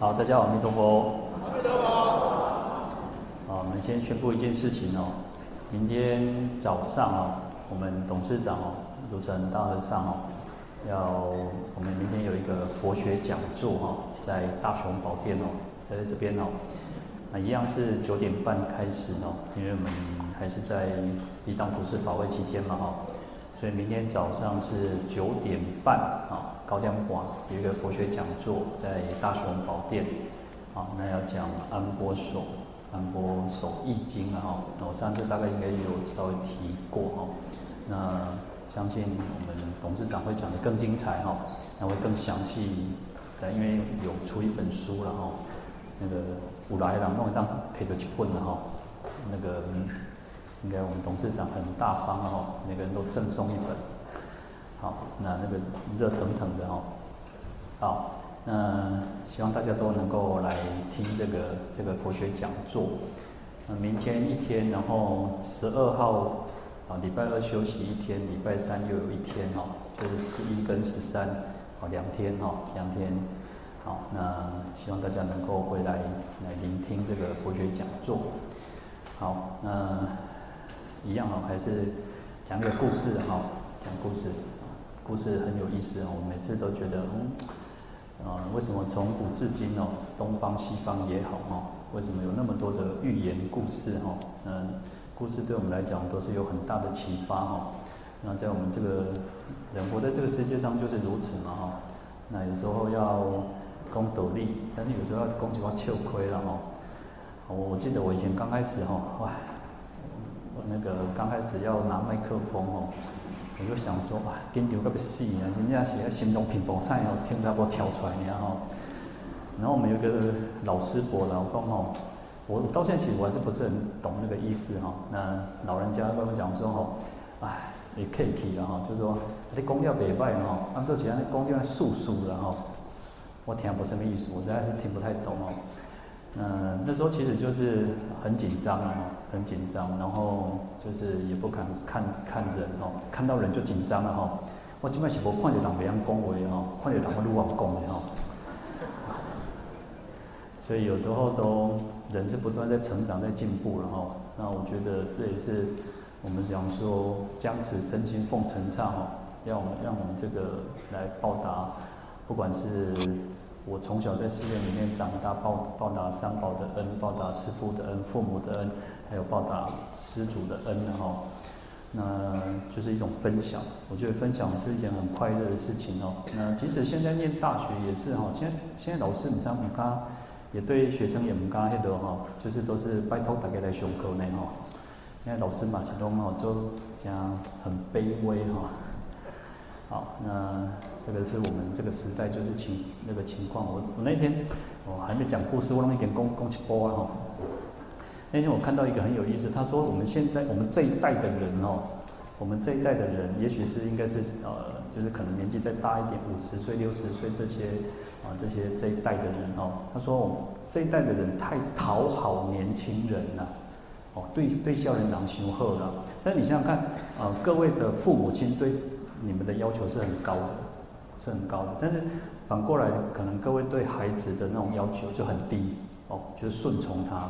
好，大家好，阿弥陀佛。阿弥陀佛。好，我们先宣布一件事情哦，明天早上哦，我们董事长哦，鲁成大和尚哦，要我们明天有一个佛学讲座哈，在大雄宝殿哦，在这边哦，那一样是九点半开始哦，因为我们还是在地藏普施法会期间嘛哈。所以明天早上是九点半啊，高点馆有一个佛学讲座，在大雄宝殿，啊，那要讲安波守，安波守易经啊，哈，我上次大概应该有稍微提过哈，那相信我们董事长会讲得更精彩哈，那会更详细，因为有出一本书了哈，那个五来郎弄一当贴着去混了哈，那个。应该我们董事长很大方哦，每个人都赠送一本。好，那那个热腾腾的哦，好，那希望大家都能够来听这个这个佛学讲座。那明天一天，然后十二号啊，礼拜二休息一天，礼拜三又有一天哦，就是十一跟十三哦，两天哦，两天。好，那希望大家能够回来来聆听这个佛学讲座。好，那。一样哦，还是讲个故事哈，讲故事，故事很有意思哦。我每次都觉得，嗯，啊，为什么从古至今哦，东方西方也好哈，为什么有那么多的寓言故事哈？嗯，故事对我们来讲都是有很大的启发哈。那在我们这个人活在这个世界上就是如此嘛哈。那有时候要攻斗力，但是有时候要讲几话吃亏了哈。我我记得我以前刚开始哈，哇。我那个刚开始要拿麦克风哦，我就想说哇，紧张个要死啊！人家写形容品报菜哦，天才给我跳出来然后，然后我们有个老师伯老公哦，我到现在其实我还是不是很懂那个意思哈。那老人家跟我讲说吼，哎，你客气了哈，就是说你讲了袂歹哈，按照其他讲了素素的哈，我听不什么意思，我实在是听不太懂哦。嗯，那时候其实就是很紧张啊，很紧张，然后就是也不敢看看人哦，看到人就紧张了哈。我基本是无看着人袂晓恭维哈，看着人我愈往恭维哈。所以有时候都人是不断在成长，在进步了哈。那我觉得这也是我们想说将此身心奉承唱哈，让我们让我们这个来报答，不管是。我从小在寺院里面长大，报报答三宝的恩，报答师父的恩、父母的恩，还有报答施主的恩，哈，那就是一种分享。我觉得分享是一件很快乐的事情哦。那即使现在念大学也是哈，现在现在老师你知道吗？刚也对学生也不干那个哈，就是都是拜托大家来上课呢哈。现在老师嘛，其中哈就讲很卑微哈。好，那这个是我们这个时代就是情那个情况。我我那天我还没讲故事，我弄一点公公气波啊哈。那天我看到一个很有意思，他说我们现在我们这一代的人哦，我们这一代的人，也许是应该是呃，就是可能年纪再大一点，五十岁、六十岁这些啊这些这一代的人哦，他说我们这一代的人太讨好年轻人了，哦，对对，少年郎伤好了。但你想想看啊，各位的父母亲对。你们的要求是很高的，是很高的，但是反过来，可能各位对孩子的那种要求就很低哦，就是顺从他。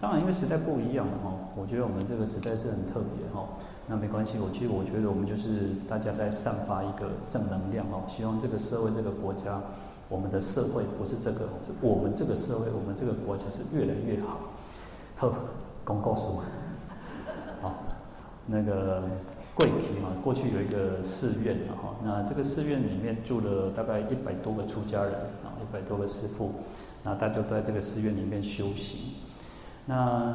当然，因为时代不一样了哈，我觉得我们这个时代是很特别哈。那没关系，我其实我觉得我们就是大家在散发一个正能量哦，希望这个社会、这个国家，我们的社会不是这个，是我们这个社会、我们这个国家是越来越好。好，公告书，好，那个。贵体嘛，过去有一个寺院哈，那这个寺院里面住了大概一百多个出家人啊，一百多个师父，那大家都在这个寺院里面修行。那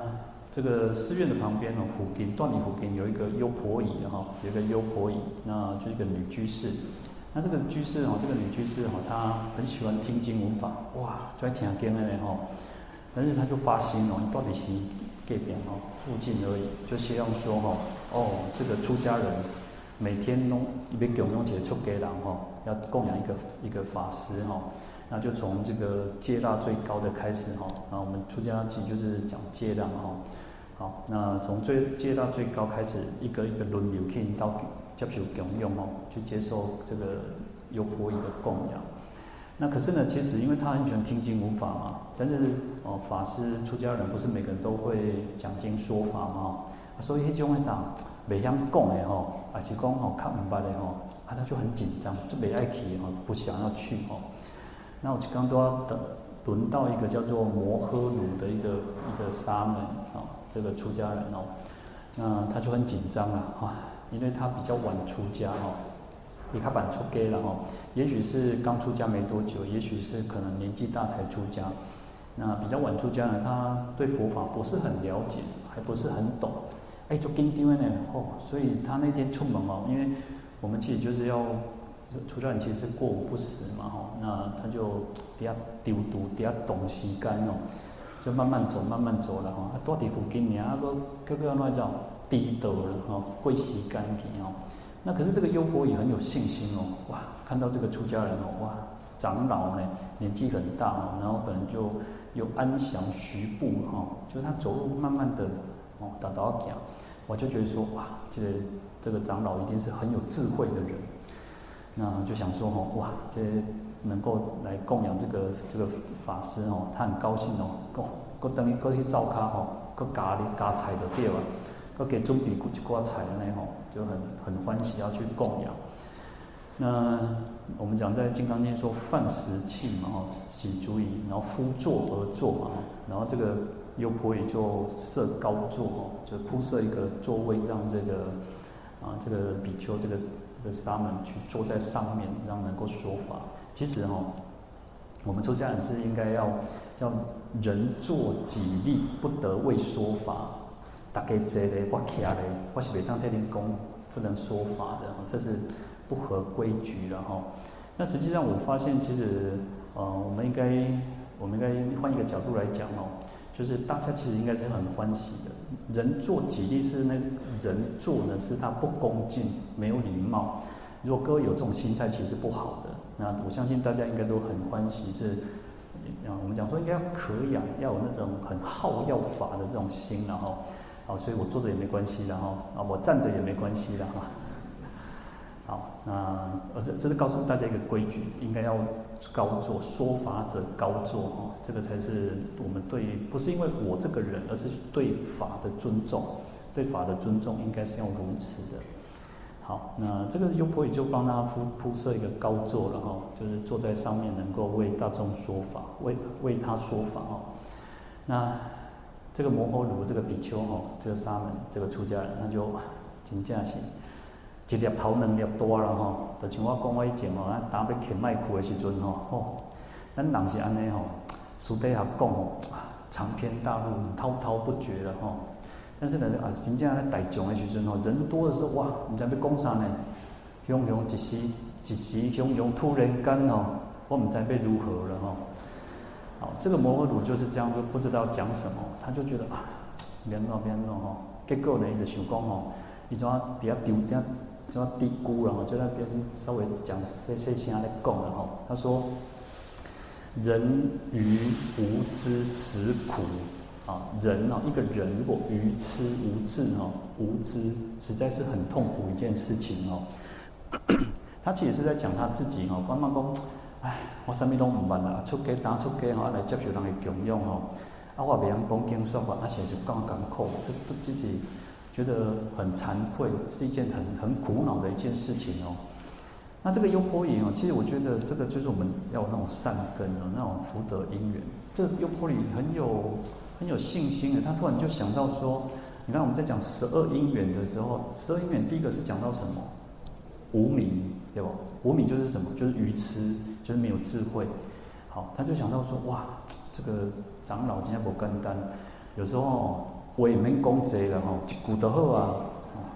这个寺院的旁边呢，湖边断里湖边有一个优婆夷哈，有一个优婆夷，那就是一个女居士。那这个居士哈，这个女居士哈，她很喜欢听经闻法，哇，就爱听经的哈。但是她就发心哦，你到底是这边哦，附近而已，就希望说哈。哦，这个出家人每天弄一边供养起出家人哈，要供养一个一个法师哈，那就从这个阶大最高的开始哈，那我们出家其实就是讲阶大哈，好，那从最阶大最高开始，一个一个轮流去到接受供养哦，去接受这个优婆夷的供养。那可是呢，其实因为他很喜欢听经闻法嘛，但是哦，法师出家人不是每个人都会讲经说法嘛，所以那种会长没想讲的吼，还是讲吼看明白的吼，啊他就很紧张，就没爱去吼，不想要去吼。那我就刚都要等轮到一个叫做摩诃鲁的一个一个沙门啊，这个出家人哦，那他就很紧张了啊，因为他比较晚出家哦。比较晚出家了哈，也许是刚出家没多久，也许是可能年纪大才出家。那比较晚出家呢，他对佛法不是很了解，还不是很懂。哎，就跟丢呢哦，所以他那天出门哦，因为我们其实就是要出家人，其实是过午不食嘛哈。那他就比较丢毒，比较懂时间哦，就慢慢走，慢慢走了哈。他到底附近呢，啊个个个那叫低头了哈，贵时间去哦。那可是这个优婆夷很有信心哦，哇，看到这个出家人哦，哇，长老呢年纪很大哦，然后可能就有安详徐步哈，就是他走路慢慢的哦，打打脚，我就觉得说哇，这个这个长老一定是很有智慧的人，那就想说哦，哇，这能够来供养这个这个法师哦，他很高兴哦，过过等于过去照卡吼，过加哩加菜就对了，过给准备一挂菜的那吼。就很很欢喜要去供养。那我们讲在《金刚经》说饭食器嘛，哈，洗足矣，然后敷坐而坐嘛，然后这个优婆夷就设高座哦，就铺设一个座位，让这个啊这个比丘这个这个沙门去坐在上面，让能够说法。其实哈，我们出家人是应该要叫人坐己立，不得为说法。大家坐咧，我徛咧，我是袂当替恁讲，不能说法的，这是不合规矩的哈。那实际上我发现，其实呃，我们应该，我们应该换一个角度来讲哦，就是大家其实应该是很欢喜的。人做吉利是那人做呢，是他不恭敬，没有礼貌。如果各位有这种心态，其实不好的。那我相信大家应该都很欢喜，是啊，我们讲说应该要可养，要有那种很好要法的这种心，然后。好，所以我坐着也没关系的哈，啊，我站着也没关系的哈。好，那呃，这这是告诉大家一个规矩，应该要高坐，说法者高坐哈，这个才是我们对，不是因为我这个人，而是对法的尊重，对法的尊重应该是要如此的。好，那这个优婆夷就帮他铺铺设一个高座了哈，就是坐在上面能够为大众说法，为为他说法哦。那。这个摩诃卢这个比丘吼，这个沙门这个出家人，那就真正是一粒头两粒大了吼。就像我讲我以前吼，咱打要开麦克的时阵吼，吼，咱人是安尼吼，私底下讲吼，长篇大论，滔滔不绝了吼。但是呢，啊，真正在大众的时阵吼，人多的时候哇，毋知要讲啥呢？汹涌一时，一时汹涌，突然间哦，我毋知要如何了吼。这个摩诃鲁就是这样，就不知道讲什么，他就觉得啊，别闹别闹哈，结果呢，就想讲吼，伊怎啊底下丢点怎啊嘀咕了哈，就那边稍微讲细细声来讲了哈。他说：“人愚无知实苦啊，人啊，一个人如果愚痴无智哈，无知实在是很痛苦一件事情哦。他其实是在讲他自己哈，关妈公。唉，我什么都唔问啦，出家打出家吼，来接受人的供养哦，啊，我别人讲经说法，啊，写是刚刚苦，这都自己觉得很惭愧，是一件很很苦恼的一件事情哦。那这个优婆夷哦，其实我觉得这个就是我们要那种善根的那种福德因缘。这个优婆夷很有很有信心的，他突然就想到说，你看我们在讲十二因缘的时候，十二因缘第一个是讲到什么？无明，对吧？无明就是什么？就是愚痴。就是没有智慧，好，他就想到说，哇，这个长老今天不跟单，有时候我也没功贼了哈，一句就好啊，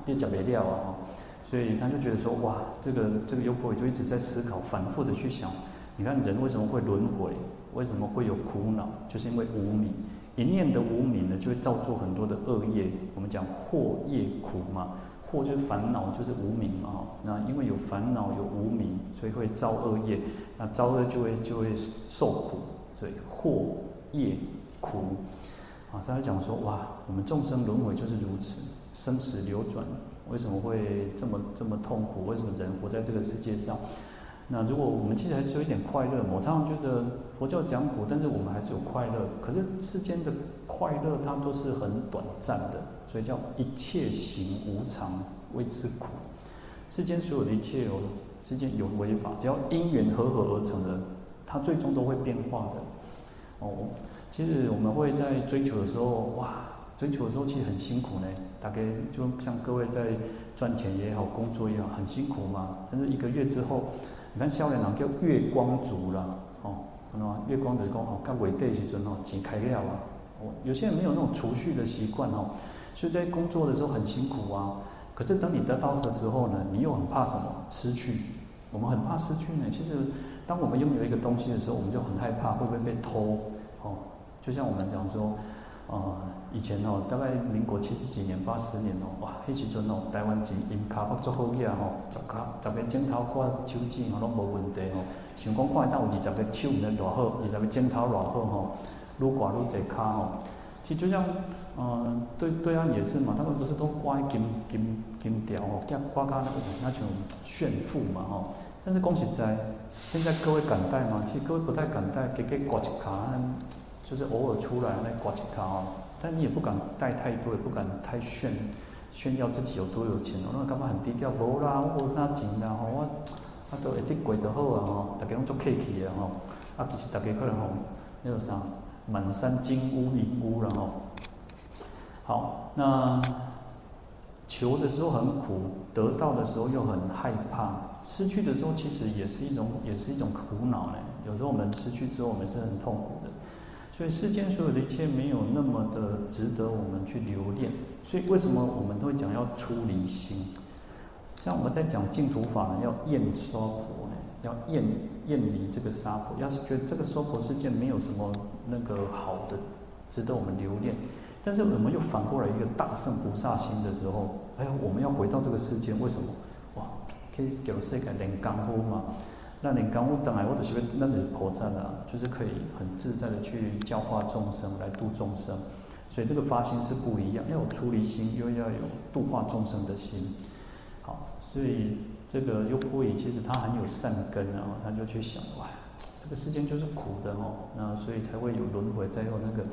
你讲没料啊，所以他就觉得说，哇，这个这个优婆就一直在思考，反复的去想，你看人为什么会轮回，为什么会有苦恼，就是因为无明，一念的无明呢，就会造作很多的恶业，我们讲惑业苦嘛。惑就是烦恼，就是无明嘛，那因为有烦恼有无明，所以会造恶业，那造恶就会就会受苦，所以惑业苦。啊，所以他讲说，哇，我们众生轮回就是如此，生死流转，为什么会这么这么痛苦？为什么人活在这个世界上？那如果我们其实还是有一点快乐，我常常觉得佛教讲苦，但是我们还是有快乐。可是世间的快乐它都是很短暂的，所以叫一切行无常，谓之苦。世间所有的一切有，世间有为法，只要因缘和合而成的，它最终都会变化的。哦，其实我们会在追求的时候，哇，追求的时候其实很辛苦呢。大概就像各位在赚钱也好，工作也好，很辛苦嘛。但是一个月之后，你看少年郎叫月光族啦，哦，看到吗？月光就是讲哦，到尾的时阵哦，钱开了啊。哦，有些人没有那种储蓄的习惯哦，所以在工作的时候很辛苦啊。可是等你得到的时候呢，你又很怕什么？失去。我们很怕失去呢。其实，当我们拥有一个东西的时候，我们就很害怕会不会被偷。哦，就像我们讲说。呃，以前哦，大概民国七十几年、八十年哦，哇，迄时阵哦，台湾钱印卡不足好呀吼，十卡十个镜头挂手机吼拢无问题吼。想讲看到有二十个手唔得偌好，二十个镜头偌好吼，愈挂愈侪卡吼。其实就像，嗯、呃，对对岸也是嘛，他们不是都挂金金金条哦，挂挂卡那个那种炫富嘛吼。但是讲实在，现在各位敢戴吗？其实各位不太敢戴，给给挂一卡。就是偶尔出来那挂起卡哦，但你也不敢带太多，也不敢太炫炫耀自己有多有钱哦，那干嘛很低调？无啦，我无啥钱啦吼，我啊都会得过得好啊吼，大家拢做客气的吼，啊其实大家可能吼那个啥满山金乌银乌了吼。好，那求的时候很苦，得到的时候又很害怕，失去的时候其实也是一种也是一种苦恼呢。有时候我们失去之后，我们是很痛苦的。所以世间所有的一切没有那么的值得我们去留恋。所以为什么我们都会讲要出离心？像我们在讲净土法呢，要厌娑婆呢，要厌厌离这个娑婆。要是觉得这个娑婆世界没有什么那个好的，值得我们留恋，但是我们又反过来一个大圣菩萨心的时候，哎，我们要回到这个世界，为什么？哇，可以给世界连甘呼嘛？那你刚悟等来，或者是那你菩萨啊，就是可以很自在的去教化众生，来度众生。所以这个发心是不一样，要有出离心，又要有度化众生的心。好，所以这个优婆夷其实他很有善根啊，他就去想哇，这个世间就是苦的哦，那所以才会有轮回，再有那个，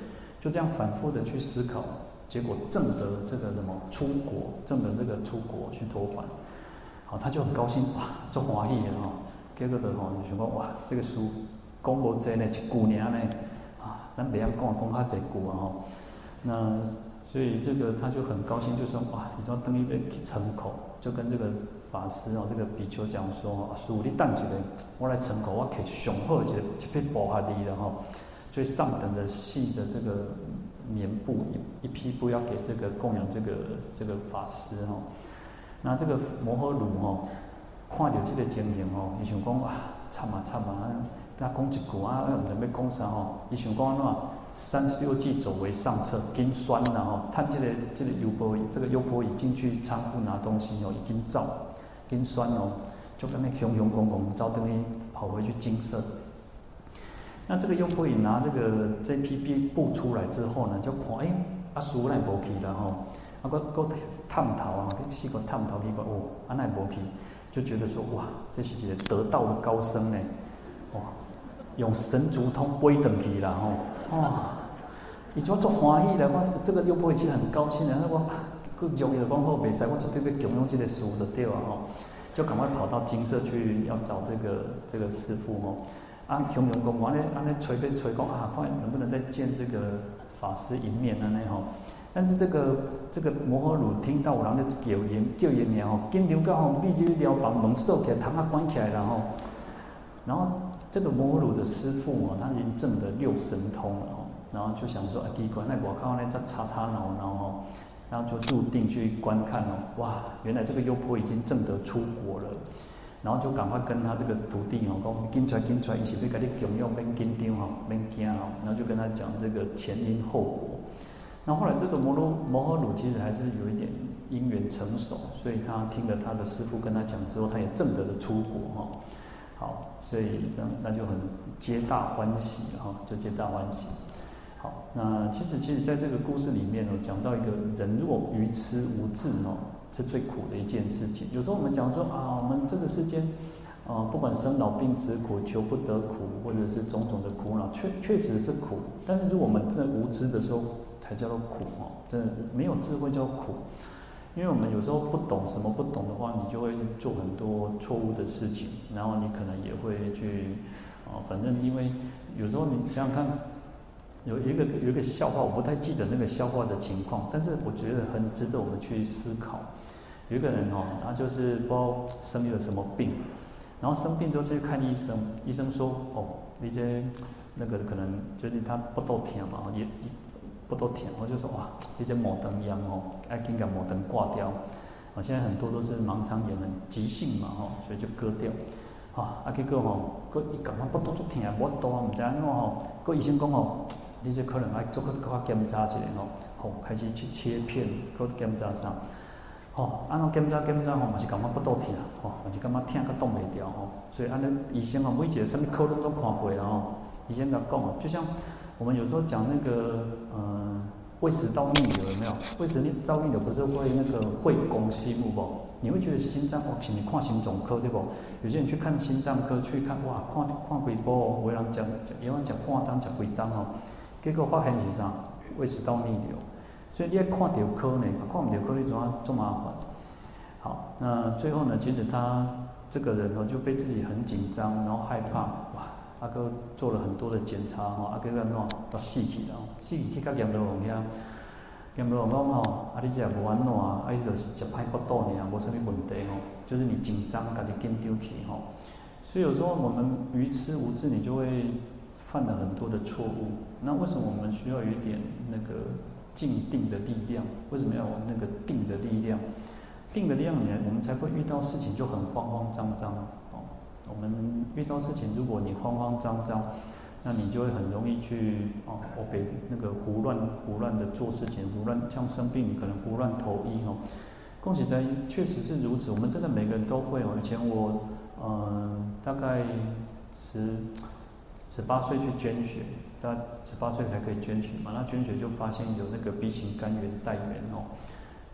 就这样反复的去思考，结果证得这个什么出国，证得这个出国去托还。好，他就很高兴哇，这华裔啊。结果就吼，就想讲哇，这个书讲无济呢，一句尔呢，啊，咱袂晓讲讲较济句啊吼。那所以这个他就很高兴，就说哇，你说等于要去成口，就跟这个法师哦，这个比丘讲说，师父你等一下，我来成口，我可以上好一个一匹布下哩了吼，最上等的细的这个棉布一一批布要给这个供养这个这个法师吼。那这个摩诃卢吼。看到这个情形吼，伊想讲哇，惨啊惨啊！他讲一句啊，唔知要讲啥吼。伊想讲喏，三十六计走为上策，紧酸了吼。他这个这个优婆夷，这个优婆夷进去仓库拿东西哦，已经走，紧酸哦，就跟那雄雄公公走等于跑回去精舍。那这个优婆夷拿这个这批布出来之后呢，就看哎，阿叔奈无去了吼，啊个个探头啊，去试过探头去个哦，阿奈无去。就觉得说哇，这是几个得道的高僧呢，哇，用神足通飞登去了吼，哇，伊就做欢喜的，我这个又不会去很高兴的，他说佮容易的讲好袂使，我绝对要供养这个书的对啊吼，就赶快跑到金色去要找这个这个师父吼，啊，雄雄公公安尼安尼催被催讲啊，看能不能再见这个法师一面啊，那吼。但是这个这个摩诃鲁听到有人在叫因叫因了吼，紧张到吼，闭起了把门锁起来，窗啊关起来然后。然后这个摩诃鲁的师父哦，他已经证得六神通了哦，然后就想说啊，奇怪，那我看那在擦擦脑，然后然后就入定去观看哦，哇，原来这个优婆已经证得出国了，然后就赶快跟他这个徒弟哦讲，紧出来紧出来，一起去给你供养，免紧张吼，免惊哦，然后就跟他讲这个前因后果。那后来这个摩罗摩诃鲁其实还是有一点因缘成熟，所以他听了他的师父跟他讲之后，他也正得的出国哈。好，所以那那就很皆大欢喜哈，就皆大欢喜。好，那其实其实在这个故事里面呢，讲到一个人若愚痴无智哦，是最苦的一件事情。有时候我们讲说啊，我们这个世间呃，不管生老病死苦、求不得苦，或者是种种的苦恼，确确实是苦。但是如果我们真的无知的时候，才叫做苦哦。真的没有智慧叫苦，因为我们有时候不懂什么不懂的话，你就会做很多错误的事情，然后你可能也会去，啊、呃，反正因为有时候你想想看，有一个有一个笑话，我不太记得那个笑话的情况，但是我觉得很值得我们去思考。有一个人哦，他就是不知道生了什么病，然后生病之后去看医生，医生说哦，那些那个可能就是他不都疼嘛，也不都疼，我就说哇，这些毛灯一样哦，爱紧把毛灯挂掉，啊，现在很多都是盲肠炎很急性嘛吼，所以就割掉，啊，啊结果吼，个伊感觉不都足疼，我都唔知安怎吼，个医生讲吼，你这可能爱做个个检查一下吼，吼开始去切片，个检查啥。吼，安尼检查检查吼，嘛是感觉不倒疼，吼，嘛是感觉疼个挡袂牢吼，所以安尼医生哦，每一个什么科拢都看过了吼，医生甲讲，就像我们有时候讲那个，嗯，胃食道逆流有没有？胃食道逆流不是会那个会攻心部不？你会觉得心脏哦，请你看心脏科对不？有些人去看心脏科，去看哇，看看几部，有人讲讲，有人讲看单讲几单哦，结果发现是啥？胃食道逆流。所以你要看到科呢，看不到科你怎么这么麻烦？好，那最后呢，其实他这个人哦就被自己很紧张，然后害怕，阿哥做了很多的检查哈，阿哥在弄到细体了，细体去到严罗王遐，严罗王讲吼，啊你这无安怎啊，啊伊就是食歹腹肚尔，无什么问题吼，就是你紧张，家己紧丢起吼。所以有时候我们愚痴无知，你就会犯了很多的错误。那为什么我们需要有一点那个？静定的力量，为什么要有那个定的力量？定的力量呢，我们才会遇到事情就很慌慌张张。我们遇到事情，如果你慌慌张张，那你就会很容易去哦，我给那个胡乱胡乱的做事情，胡乱像生病，可能胡乱投医哦。恭喜在，确实是如此。我们真的每个人都会哦。以前我嗯、大概十十八岁去捐血。他十八岁才可以捐血嘛？那捐血就发现有那个 B 型肝炎带原哦。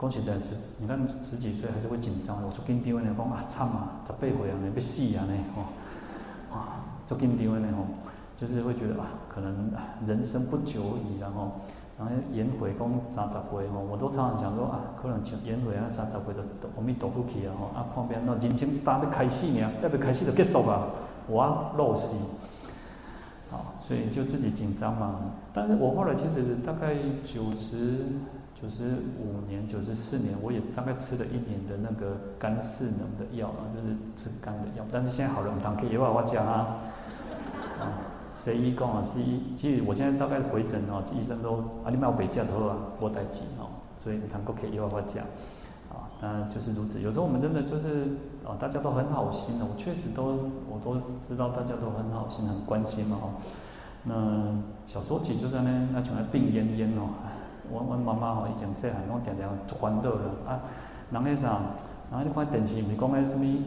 恭喜在是，你看十几岁还是会紧张。我做紧张的，讲啊惨啊，十八岁啊，你要死啊呢哦，啊做紧张的吼，就是会觉得啊，可能人生不久矣然后，然后颜回讲三十岁吼，我都常常想说啊，可能颜回啊三十岁都我们躲不起啊吼，啊旁边那人生刚要开始呢，要不开始就结束啊，我啊老死。好，所以就自己紧张嘛。但是我后来其实大概九十九十五年、九十四年，我也大概吃了一年的那个肝适能的药啊，就是治肝的药。但是现在好了，我们可以有话我讲啊。啊，西医讲啊，西医其实我现在大概回诊哦，医生都啊，你买我北架头啊，我带几哦，所以你谈过可以话我讲。啊，那就是如此。有时候我们真的就是啊，大家都很好心的，我确实都我都知道大家都很好心，很关心嘛哈。那小时候起就在那那像病恹恹哦，我我妈妈吼以前细汉拢常常烦恼的啊，人迄啥，然后你看电视，毋是讲迄什么一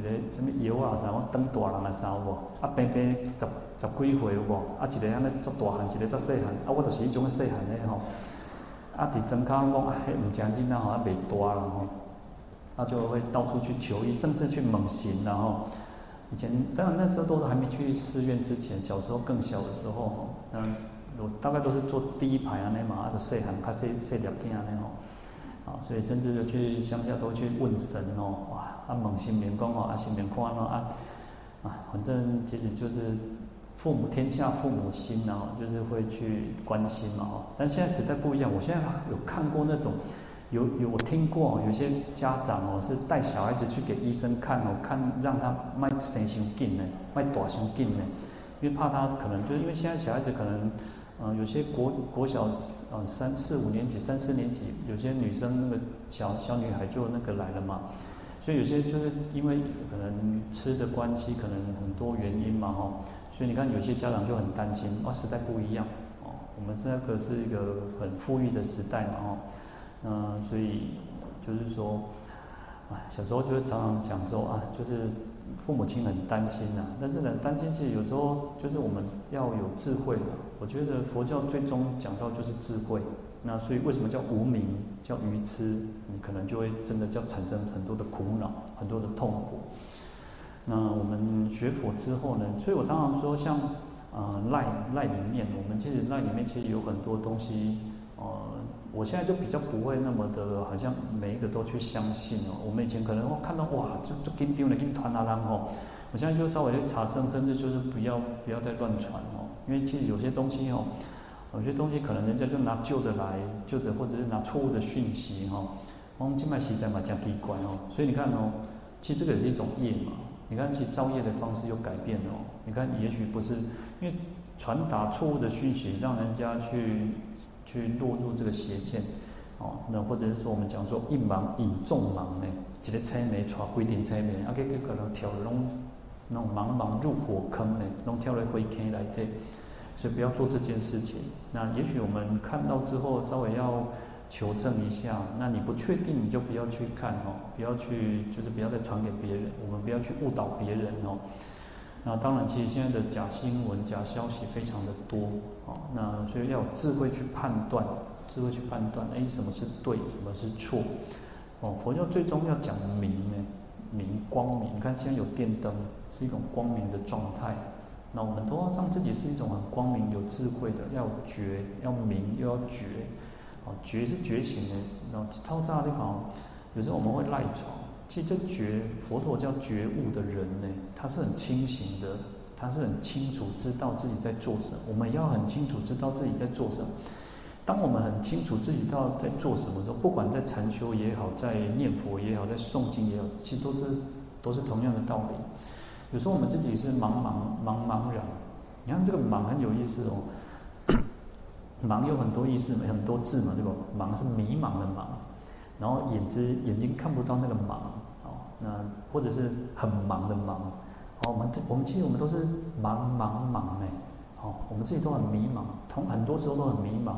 个什么药啊啥，我当大人的啥有无？啊平平十十几岁有无？啊一个安尼足大汉，一个足细汉，啊我就是迄种细汉的吼。啊，伫针口讲啊，迄毋正经，然后啊，袂大了吼，他就会到处去求医，甚至去问神，然后以前当然那时候都是还没去寺院之前，小时候更小的时候吼，嗯，我大概都是坐第一排啊，那嘛，啊，就细汉，较细细粒囝啊，那吼，啊，所以甚至就去乡下都去问神哦，哇，啊问神明讲哦，啊神明看喏啊，啊，反正其实就是。父母天下父母心啊，就是会去关心嘛，哈。但现在时代不一样，我现在有看过那种，有有我听过，有些家长哦是带小孩子去给医生看哦，看让他卖生伤紧呢，卖大伤紧呢，因为怕他可能就是因为现在小孩子可能，嗯，有些国国小，嗯，三四五年级、三四年级，有些女生那个小小女孩就那个来了嘛，所以有些就是因为可能吃的关系，可能很多原因嘛，哈。所以你看，有些家长就很担心哦，时代不一样哦，我们这个是一个很富裕的时代嘛，哦，嗯，所以就是说，啊，小时候就是常常讲说啊，就是父母亲很担心呐，但是呢，担心其实有时候就是我们要有智慧嘛。我觉得佛教最终讲到就是智慧，那所以为什么叫无明，叫愚痴？你可能就会真的叫产生很多的苦恼，很多的痛苦。那我们学佛之后呢，所以我常常说像，像呃赖赖里面，我们其实赖里面其实有很多东西，呃，我现在就比较不会那么的，好像每一个都去相信哦。我们以前可能会看到哇，就就给丢了，给团啊，然后，我现在就稍微去查证，甚至就是不要不要再乱传哦，因为其实有些东西哦，有些东西可能人家就拿旧的来，旧的或者是拿错误的讯息哈，我们静脉时代嘛讲奇怪哦，所以你看哦，其实这个也是一种业嘛。你看，其实造业的方式又改变了哦。你看，也许不是因为传达错误的讯息，让人家去去落入这个邪见哦。那或者是说，我们讲说一盲引众盲呢，几个车没传规定车没，啊，给给可能跳弄弄茫茫入火坑呢，弄跳了灰坑来对。所以不要做这件事情。那也许我们看到之后，稍微要。求证一下，那你不确定，你就不要去看哦，不要去，就是不要再传给别人，我们不要去误导别人哦。那当然，其实现在的假新闻、假消息非常的多哦，那所以要有智慧去判断，智慧去判断，哎，什么是对，什么是错哦。佛教最终要讲明呢，明光明。你看现在有电灯，是一种光明的状态，那我们都要让自己是一种很光明、有智慧的，要觉，要明，又要觉。哦，觉是觉醒的，然后超炸的地方，有时候我们会赖床。其实这觉，佛陀叫觉悟的人呢，他是很清醒的，他是很清楚知道自己在做什么。我们要很清楚知道自己在做什么。当我们很清楚自己到在做什么的时候，不管在禅修也好，在念佛也好，在诵经也好，其实都是都是同样的道理。有时候我们自己是茫茫茫茫然，你看这个茫很有意思哦。茫有很多意思，很多字嘛，对吧？茫是迷茫的茫，然后眼睛眼睛看不到那个茫，哦，那或者是很忙的忙，哦，我们这我们其实我们都是茫茫茫哎，哦，我们自己都很迷茫，同很多时候都很迷茫，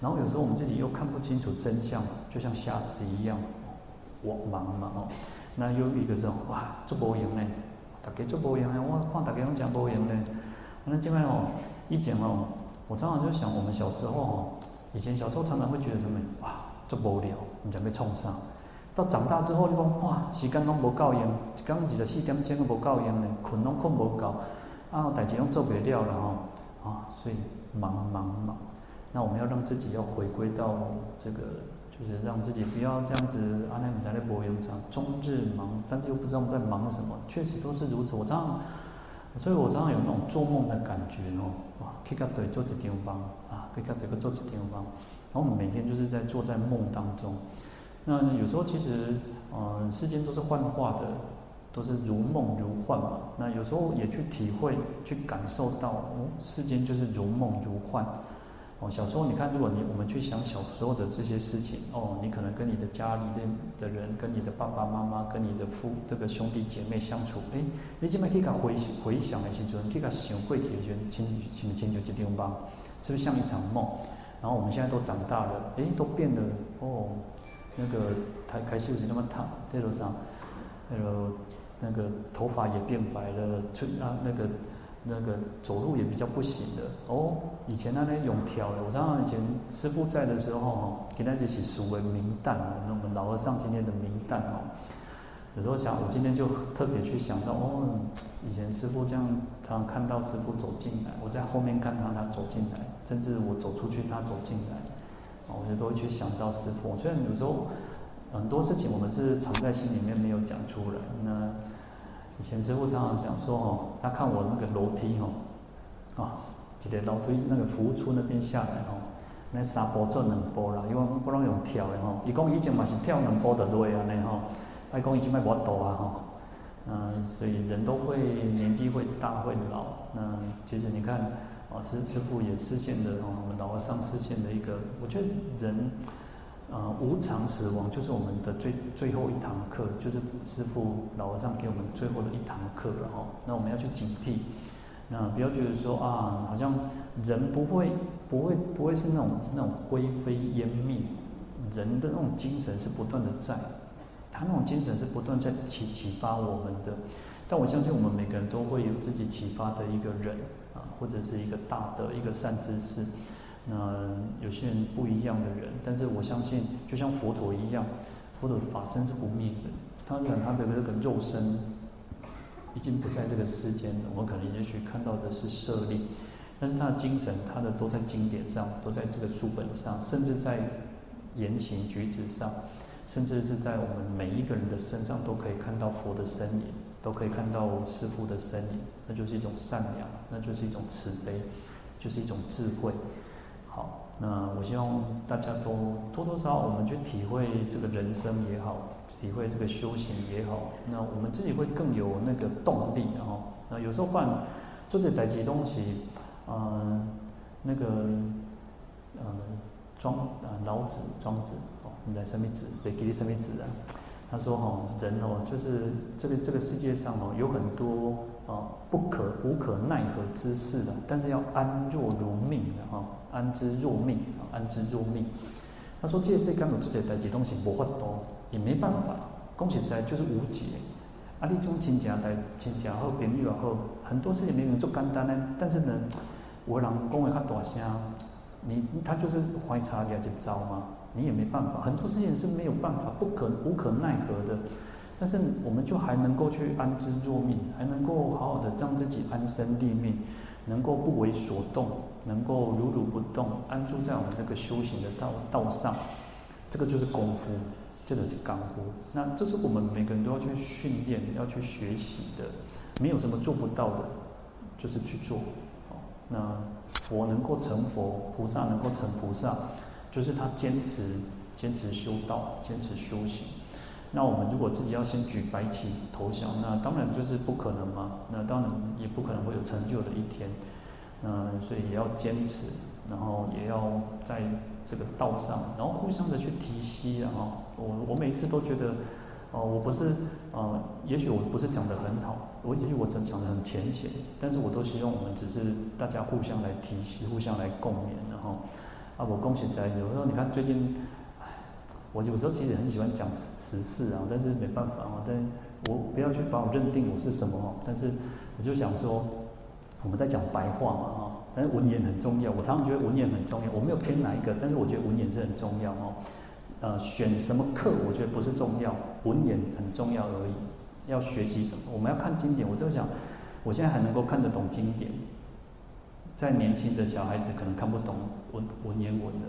然后有时候我们自己又看不清楚真相，就像瞎子一样，我茫嘛哦，那又一个时候哇，做无用呢，大家做无用呢，我看大家拢讲无用呢，那这边哦，以前哦。我常常就想，我们小时候哦，以前小时候常常会觉得什么哇，这无聊，你准备冲上。到长大之后，你讲哇，时间拢无够用，一天二十四点钟都无够用呢，困拢困无够，啊，代志拢做不了了哈，啊，所以忙忙忙。那我们要让自己要回归到这个，就是让自己不要这样子，啊，那你在那播音上终日忙，但是又不知道我们在忙什么，确实都是如此。我常常。所以我常常有那种做梦的感觉哦，哇，去到对做一点帮啊，去到这个做一点帮，然后我们每天就是在坐在梦当中。那有时候其实，嗯，世间都是幻化的，都是如梦如幻嘛。那有时候也去体会、去感受到，哦，世间就是如梦如幻。哦，小时候你看，如果你我们去想小时候的这些事情，哦，你可能跟你的家里的的人，跟你的爸爸妈妈，跟你的父这个兄弟姐妹相处，哎，你这么可以回回想的时候，可以想过去的时候，亲亲亲就这地方，是不是像一场梦？然后我们现在都长大了，哎，都变得，哦，那个开开始有那么烫，这路上，那个那个头发也变白了，春啊那个。那个走路也比较不行的哦。以前那那用条的，我常常以前师傅在的时候哈，给大家一起数为明旦哦。那我们老和尚今天的明旦哦，有时候想，我今天就特别去想到哦，以前师傅这样常常看到师傅走进来，我在后面看他他走进来，甚至我走出去他走进来，我就都会去想到师父。虽然有时候很多事情我们是藏在心里面没有讲出来，那。以前师父常常讲说哦，他看我那个楼梯哦，啊，一个楼梯那个扶出那边下来哦，那三波做两波啦，因为不能用跳的吼。一讲以前嘛是跳两步就落啊，呢吼。他讲以前卖无多啊吼。嗯，所以人都会年纪会大会老。那其实你看，啊师师父也实现的哦，我们老和尚实现的一个，我觉得人。呃，无常死亡就是我们的最最后一堂课，就是师父老和尚给我们最后的一堂课了哈。那我们要去警惕，那不要觉得说啊，好像人不会不会不会是那种那种灰飞烟灭，人的那种精神是不断的在，他那种精神是不断在启启发我们的。但我相信我们每个人都会有自己启发的一个人，或者是一个大的一个善知识。那有些人不一样的人，但是我相信，就像佛陀一样，佛陀法身是不灭的。他讲他的那个肉身，已经不在这个世间了。我们可能也许看到的是舍利，但是他的精神，他的都在经典上，都在这个书本上，甚至在言行举止上，甚至是在我们每一个人的身上，都可以看到佛的身影，都可以看到师父的身影。那就是一种善良，那就是一种慈悲，就是一种智慧。好，那我希望大家都多多少少，我们去体会这个人生也好。体会这个修行也好，那我们自己会更有那个动力，然后，那有时候不然做这代志东西，嗯，那个，嗯，庄啊老子庄子哦，你在什么子？对，给你什么子啊？他说哈，人哦，就是这个这个世界上哦，有很多啊不可无可奈何之事的，但是要安若如命的哈，安之若命啊，安之若命。他说这世间有这些代志东西无法度。也没办法，讲实在就是无解。啊，你种亲情代亲情好，朋友也好，很多事情没有做简单呢。但是呢，有人讲的较大声，你他就是怀差也就糟嘛，你也没办法。很多事情是没有办法，不可无可奈何的。但是我们就还能够去安之若命，还能够好好的让自己安身立命，能够不为所动，能够如如不动，安住在我们这个修行的道道上，这个就是功夫。真的是功夫，那这是我们每个人都要去训练、要去学习的，没有什么做不到的，就是去做。那佛能够成佛，菩萨能够成菩萨，就是他坚持、坚持修道、坚持修行。那我们如果自己要先举白旗投降，那当然就是不可能嘛。那当然也不可能会有成就的一天。那所以也要坚持，然后也要在这个道上，然后互相的去提携啊。我我每次都觉得，哦，我不是，呃，也许我不是讲的很好，我也许我真讲的很浅显，但是我都希望我们只是大家互相来提携，互相来共勉，然后，啊，我恭喜在有时候你看最近，我有时候其实很喜欢讲时事啊，但是没办法啊，但我不要去把我认定我是什么哦，但是我就想说，我们在讲白话嘛哈，但是文言很重要，我常常觉得文言很重要，我没有偏哪一个，但是我觉得文言是很重要哦。呃，选什么课我觉得不是重要，文言很重要而已。要学习什么？我们要看经典。我就想，我现在还能够看得懂经典，在年轻的小孩子可能看不懂文文言文的，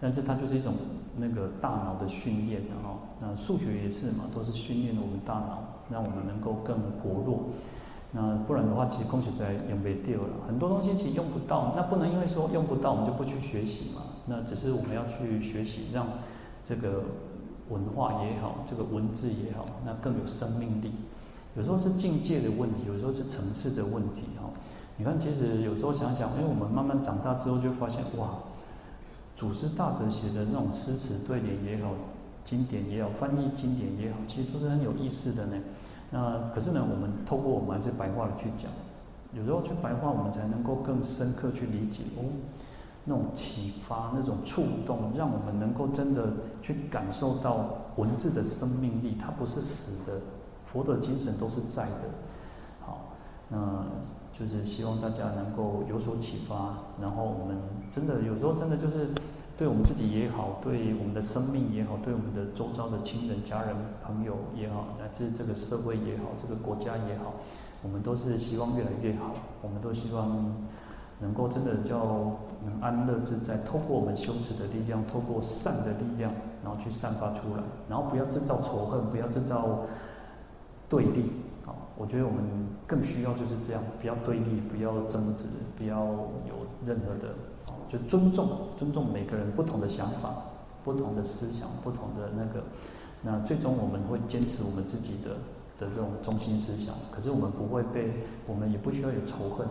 但是它就是一种那个大脑的训练的哈。那数学也是嘛，都是训练我们大脑，让我们能够更活络。那不然的话，其实恭喜在用没掉了，很多东西其实用不到。那不能因为说用不到，我们就不去学习嘛。那只是我们要去学习，让。这个文化也好，这个文字也好，那更有生命力。有时候是境界的问题，有时候是层次的问题。哈，你看，其实有时候想想，因为我们慢慢长大之后，就发现哇，祖师大德写的那种诗词对联也好，经典也好，翻译经典也好，其实都是很有意思的呢。那可是呢，我们透过我们还是白话的去讲，有时候去白话，我们才能够更深刻去理解哦。那种启发，那种触动，让我们能够真的去感受到文字的生命力，它不是死的，佛的精神都是在的。那就是希望大家能够有所启发，然后我们真的有时候真的就是对我们自己也好，对我们的生命也好，对我们的周遭的亲人、家人、朋友也好，乃至这个社会也好，这个国家也好，我们都是希望越来越好，我们都希望。能够真的叫能安乐自在，透过我们修持的力量，透过善的力量，然后去散发出来，然后不要制造仇恨，不要制造对立。我觉得我们更需要就是这样，不要对立，不要争执，不要有任何的，就尊重，尊重每个人不同的想法、不同的思想、不同的那个。那最终我们会坚持我们自己的的这种中心思想，可是我们不会被，我们也不需要有仇恨。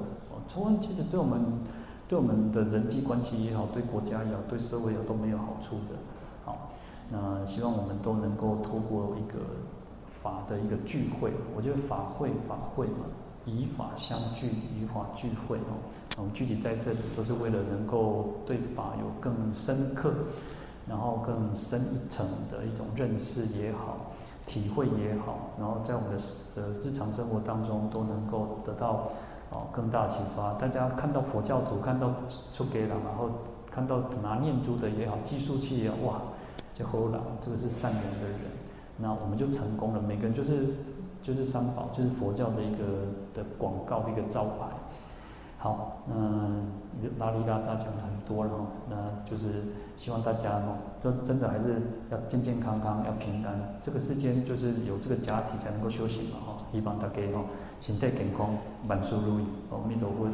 仇恨其实对我们，对我们的人际关系也好，对国家也好，对社会也好都没有好处的。好，那希望我们都能够透过一个法的一个聚会，我觉得法会法会嘛，以法相聚，以法聚会哦。我们聚集在这里，都是为了能够对法有更深刻，然后更深一层的一种认识也好，体会也好，然后在我们的的日常生活当中都能够得到。哦，更大启发。大家看到佛教徒，看到出家人，然后看到拿念珠的也好，计数器也好，哇，就好了，这个是善良的人，那我们就成功了。每个人就是就是三宝，就是佛教的一个的广告的一个招牌。好，嗯，拉里拉扎讲很多了哈，那就是希望大家哈，真真的还是要健健康康，要平安。这个世间就是有这个假体才能够修行嘛哈，希望大家哈身体健康，万事如意，阿弥陀佛。